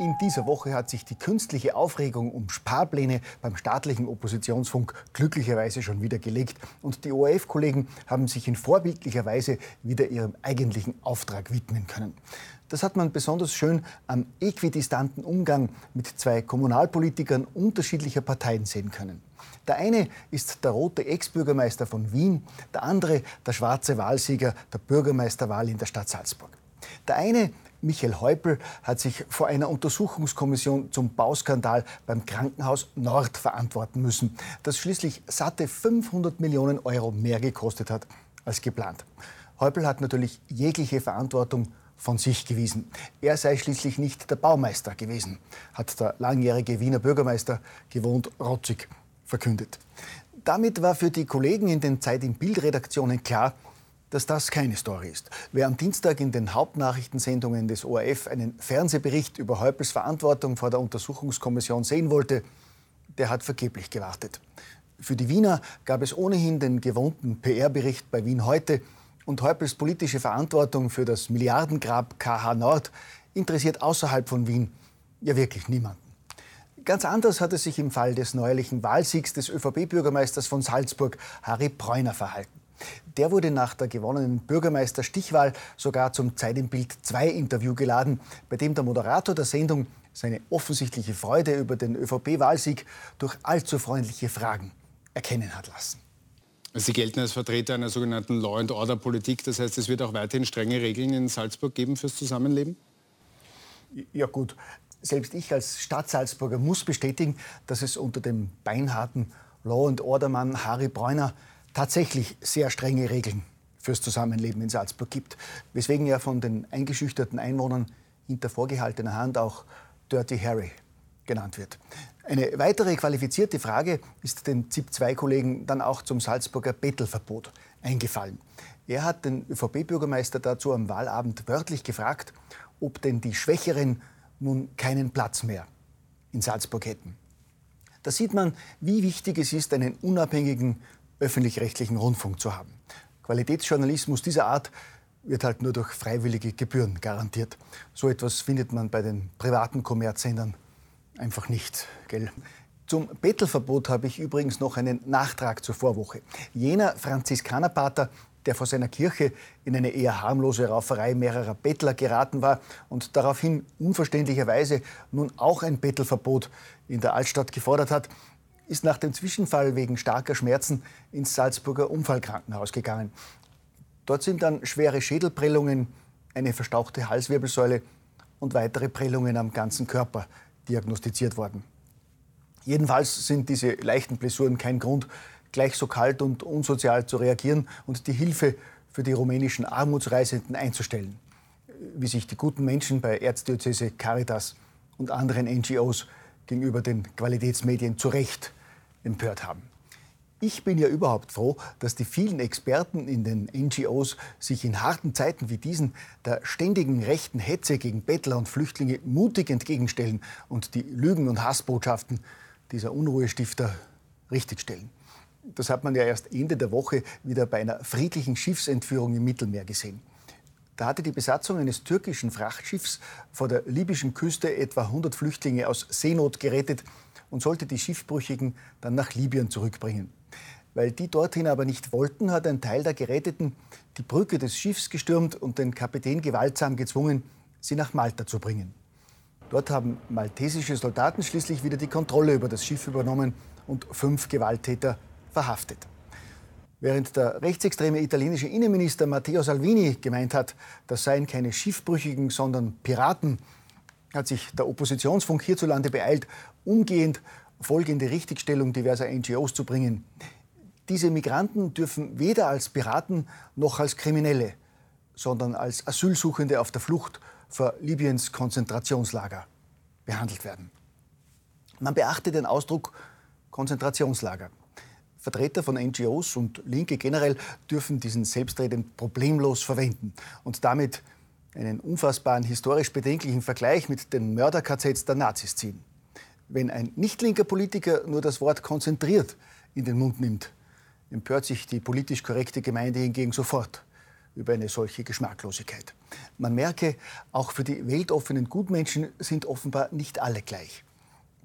In dieser Woche hat sich die künstliche Aufregung um Sparpläne beim staatlichen Oppositionsfunk glücklicherweise schon wieder gelegt. Und die ORF-Kollegen haben sich in vorbildlicher Weise wieder ihrem eigentlichen Auftrag widmen können. Das hat man besonders schön am äquidistanten Umgang mit zwei Kommunalpolitikern unterschiedlicher Parteien sehen können. Der eine ist der rote Ex-Bürgermeister von Wien, der andere der schwarze Wahlsieger der Bürgermeisterwahl in der Stadt Salzburg. Der eine Michael Häupl hat sich vor einer Untersuchungskommission zum Bauskandal beim Krankenhaus Nord verantworten müssen, das schließlich satte 500 Millionen Euro mehr gekostet hat als geplant. Häupl hat natürlich jegliche Verantwortung von sich gewiesen. Er sei schließlich nicht der Baumeister gewesen, hat der langjährige Wiener Bürgermeister gewohnt rotzig verkündet. Damit war für die Kollegen in den Zeit im Bildredaktionen klar, dass das keine Story ist. Wer am Dienstag in den Hauptnachrichtensendungen des ORF einen Fernsehbericht über Häupls Verantwortung vor der Untersuchungskommission sehen wollte, der hat vergeblich gewartet. Für die Wiener gab es ohnehin den gewohnten PR-Bericht bei Wien heute und Häupls politische Verantwortung für das Milliardengrab KH Nord interessiert außerhalb von Wien ja wirklich niemanden. Ganz anders hat es sich im Fall des neuerlichen Wahlsiegs des ÖVP-Bürgermeisters von Salzburg, Harry Bräuner, verhalten. Der wurde nach der gewonnenen Bürgermeister-Stichwahl sogar zum Zeit im Bild 2 Interview geladen, bei dem der Moderator der Sendung seine offensichtliche Freude über den ÖVP-Wahlsieg durch allzu freundliche Fragen erkennen hat lassen. Sie gelten als Vertreter einer sogenannten Law-and-Order-Politik. Das heißt, es wird auch weiterhin strenge Regeln in Salzburg geben fürs Zusammenleben? Ja gut, selbst ich als Stadt Salzburger muss bestätigen, dass es unter dem beinharten Law-and-Order-Mann Harry Bräuner tatsächlich sehr strenge Regeln fürs Zusammenleben in Salzburg gibt, weswegen er von den eingeschüchterten Einwohnern hinter vorgehaltener Hand auch Dirty Harry genannt wird. Eine weitere qualifizierte Frage ist den ZIP-2-Kollegen dann auch zum Salzburger Bettelverbot eingefallen. Er hat den ÖVP-Bürgermeister dazu am Wahlabend wörtlich gefragt, ob denn die Schwächeren nun keinen Platz mehr in Salzburg hätten. Da sieht man, wie wichtig es ist, einen unabhängigen öffentlich-rechtlichen Rundfunk zu haben. Qualitätsjournalismus dieser Art wird halt nur durch freiwillige Gebühren garantiert. So etwas findet man bei den privaten Kommerzsendern einfach nicht. Gell? Zum Bettelverbot habe ich übrigens noch einen Nachtrag zur Vorwoche. Jener Franziskanerpater, der vor seiner Kirche in eine eher harmlose Rauferei mehrerer Bettler geraten war und daraufhin unverständlicherweise nun auch ein Bettelverbot in der Altstadt gefordert hat, ist nach dem Zwischenfall wegen starker Schmerzen ins Salzburger Unfallkrankenhaus gegangen. Dort sind dann schwere Schädelprellungen, eine verstauchte Halswirbelsäule und weitere Prellungen am ganzen Körper diagnostiziert worden. Jedenfalls sind diese leichten Blessuren kein Grund, gleich so kalt und unsozial zu reagieren und die Hilfe für die rumänischen Armutsreisenden einzustellen, wie sich die guten Menschen bei Erzdiözese Caritas und anderen NGOs gegenüber den Qualitätsmedien zu Recht empört haben. Ich bin ja überhaupt froh, dass die vielen Experten in den NGOs sich in harten Zeiten wie diesen der ständigen rechten Hetze gegen Bettler und Flüchtlinge mutig entgegenstellen und die Lügen und Hassbotschaften dieser Unruhestifter richtigstellen. Das hat man ja erst Ende der Woche wieder bei einer friedlichen Schiffsentführung im Mittelmeer gesehen. Da hatte die Besatzung eines türkischen Frachtschiffs vor der libyschen Küste etwa 100 Flüchtlinge aus Seenot gerettet und sollte die Schiffbrüchigen dann nach Libyen zurückbringen. Weil die dorthin aber nicht wollten, hat ein Teil der Geretteten die Brücke des Schiffs gestürmt und den Kapitän gewaltsam gezwungen, sie nach Malta zu bringen. Dort haben maltesische Soldaten schließlich wieder die Kontrolle über das Schiff übernommen und fünf Gewalttäter verhaftet. Während der rechtsextreme italienische Innenminister Matteo Salvini gemeint hat, das seien keine Schiffbrüchigen, sondern Piraten, hat sich der Oppositionsfunk hierzulande beeilt, umgehend folgende Richtigstellung diverser NGOs zu bringen. Diese Migranten dürfen weder als Piraten noch als Kriminelle, sondern als Asylsuchende auf der Flucht vor Libyens Konzentrationslager behandelt werden. Man beachte den Ausdruck Konzentrationslager. Vertreter von NGOs und Linke generell dürfen diesen Selbstreden problemlos verwenden und damit einen unfassbaren historisch bedenklichen Vergleich mit den Mörder-KZs der Nazis ziehen. Wenn ein nicht linker Politiker nur das Wort konzentriert in den Mund nimmt, empört sich die politisch korrekte Gemeinde hingegen sofort über eine solche Geschmacklosigkeit. Man merke, auch für die weltoffenen Gutmenschen sind offenbar nicht alle gleich.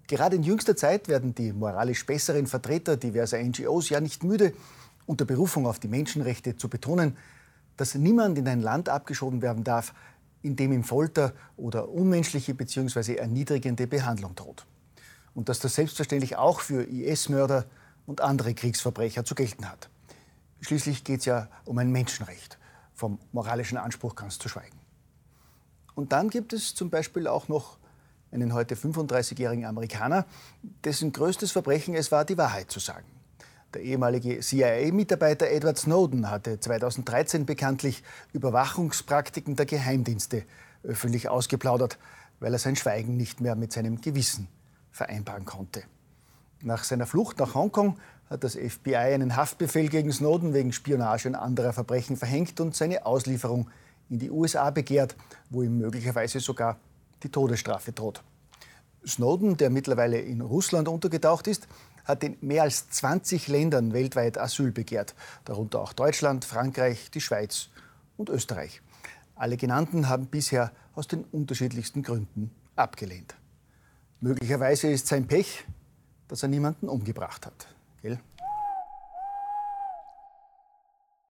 Gerade in jüngster Zeit werden die moralisch besseren Vertreter diverser NGOs ja nicht müde, unter Berufung auf die Menschenrechte zu betonen, dass niemand in ein Land abgeschoben werden darf, in dem ihm Folter oder unmenschliche bzw. erniedrigende Behandlung droht. Und dass das selbstverständlich auch für IS-Mörder und andere Kriegsverbrecher zu gelten hat. Schließlich geht es ja um ein Menschenrecht. Vom moralischen Anspruch ganz zu schweigen. Und dann gibt es zum Beispiel auch noch einen heute 35-jährigen Amerikaner, dessen größtes Verbrechen es war, die Wahrheit zu sagen. Der ehemalige CIA-Mitarbeiter Edward Snowden hatte 2013 bekanntlich Überwachungspraktiken der Geheimdienste öffentlich ausgeplaudert, weil er sein Schweigen nicht mehr mit seinem Gewissen vereinbaren konnte. Nach seiner Flucht nach Hongkong hat das FBI einen Haftbefehl gegen Snowden wegen Spionage und anderer Verbrechen verhängt und seine Auslieferung in die USA begehrt, wo ihm möglicherweise sogar die Todesstrafe droht. Snowden, der mittlerweile in Russland untergetaucht ist, hat in mehr als 20 Ländern weltweit Asyl begehrt, darunter auch Deutschland, Frankreich, die Schweiz und Österreich. Alle genannten haben bisher aus den unterschiedlichsten Gründen abgelehnt. Möglicherweise ist sein Pech, dass er niemanden umgebracht hat. Gell?